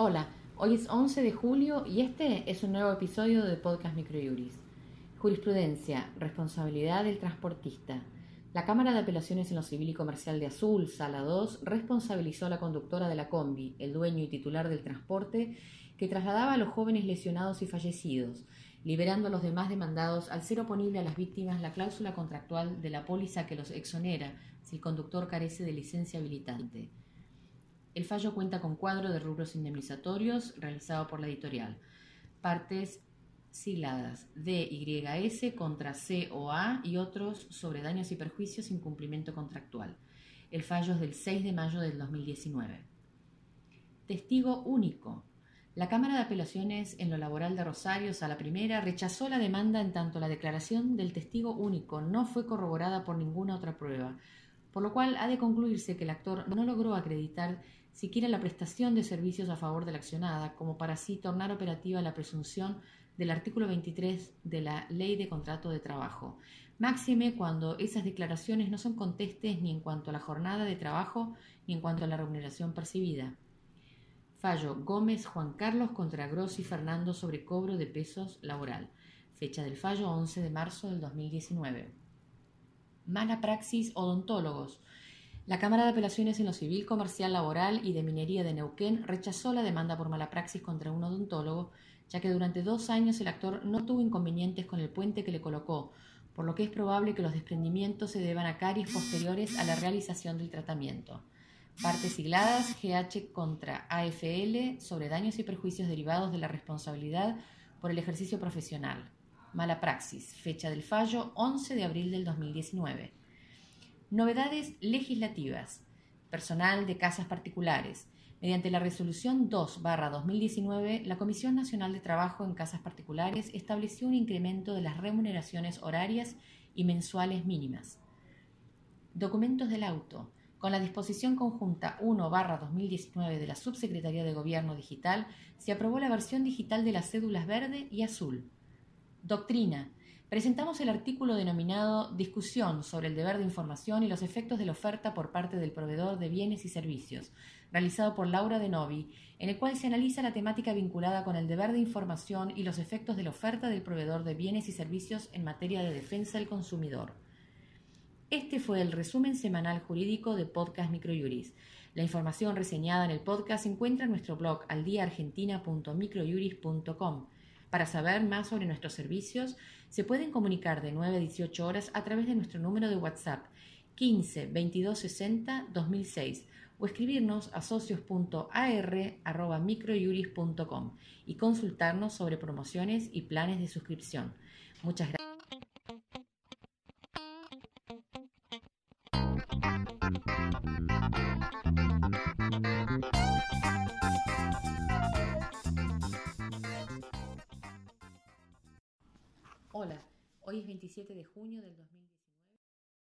Hoy es 11 de julio y este es un nuevo episodio de Podcast Microjuris. Jurisprudencia, responsabilidad del transportista. La Cámara de Apelaciones en lo Civil y Comercial de Azul, Sala 2, responsabilizó a la conductora de la combi, el dueño y titular del transporte, que trasladaba a los jóvenes lesionados y fallecidos, liberando a los demás demandados al ser oponible a las víctimas la cláusula contractual de la póliza que los exonera si el conductor carece de licencia habilitante. El fallo cuenta con cuadro de rubros indemnizatorios realizado por la editorial. Partes sigladas DYS contra COA y otros sobre daños y perjuicios sin cumplimiento contractual. El fallo es del 6 de mayo del 2019. Testigo único. La Cámara de Apelaciones en lo laboral de Rosario, Sala Primera, rechazó la demanda en tanto la declaración del testigo único no fue corroborada por ninguna otra prueba, por lo cual ha de concluirse que el actor no logró acreditar siquiera la prestación de servicios a favor de la accionada, como para así tornar operativa la presunción del artículo 23 de la Ley de Contrato de Trabajo. Máxime cuando esas declaraciones no son contestes ni en cuanto a la jornada de trabajo ni en cuanto a la remuneración percibida. Fallo Gómez Juan Carlos contra Grossi Fernando sobre cobro de pesos laboral. Fecha del fallo 11 de marzo del 2019. Mala praxis odontólogos. La Cámara de Apelaciones en lo Civil, Comercial, Laboral y de Minería de Neuquén rechazó la demanda por mala praxis contra un odontólogo, ya que durante dos años el actor no tuvo inconvenientes con el puente que le colocó, por lo que es probable que los desprendimientos se deban a caries posteriores a la realización del tratamiento. Partes sigladas GH contra AFL sobre daños y perjuicios derivados de la responsabilidad por el ejercicio profesional. Mala praxis. Fecha del fallo 11 de abril del 2019. Novedades legislativas. Personal de casas particulares. Mediante la resolución 2-2019, la Comisión Nacional de Trabajo en Casas Particulares estableció un incremento de las remuneraciones horarias y mensuales mínimas. Documentos del auto. Con la disposición conjunta 1-2019 de la Subsecretaría de Gobierno Digital, se aprobó la versión digital de las cédulas verde y azul. Doctrina presentamos el artículo denominado Discusión sobre el deber de información y los efectos de la oferta por parte del proveedor de bienes y servicios, realizado por Laura de Novi, en el cual se analiza la temática vinculada con el deber de información y los efectos de la oferta del proveedor de bienes y servicios en materia de defensa del consumidor. Este fue el resumen semanal jurídico de Podcast Microjuris. La información reseñada en el podcast se encuentra en nuestro blog aldiaargentina.microjuris.com. Para saber más sobre nuestros servicios, se pueden comunicar de 9 a 18 horas a través de nuestro número de WhatsApp 15 22 60 2006 o escribirnos a socios.ar.microjuris.com y consultarnos sobre promociones y planes de suscripción. Muchas gracias. Hola, hoy es 27 de junio del 2020.